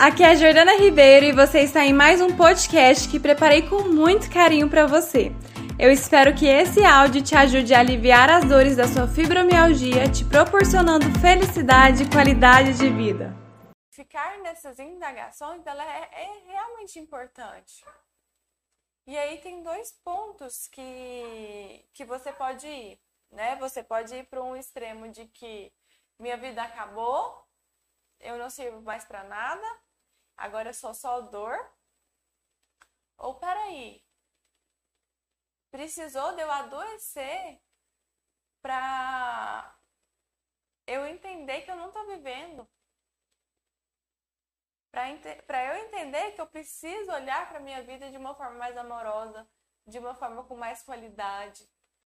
aqui é a Jordana Ribeiro e você está em mais um podcast que preparei com muito carinho para você. Eu espero que esse áudio te ajude a aliviar as dores da sua fibromialgia, te proporcionando felicidade e qualidade de vida. Ficar nessas indagações ela é, é realmente importante. E aí tem dois pontos que, que você pode ir, né? Você pode ir para um extremo de que minha vida acabou, eu não sirvo mais para nada, agora eu sou só dor. Ou peraí, precisou de eu adoecer para eu entender que eu não estou vivendo. Para eu entender que eu preciso olhar para minha vida de uma forma mais amorosa, de uma forma com mais qualidade.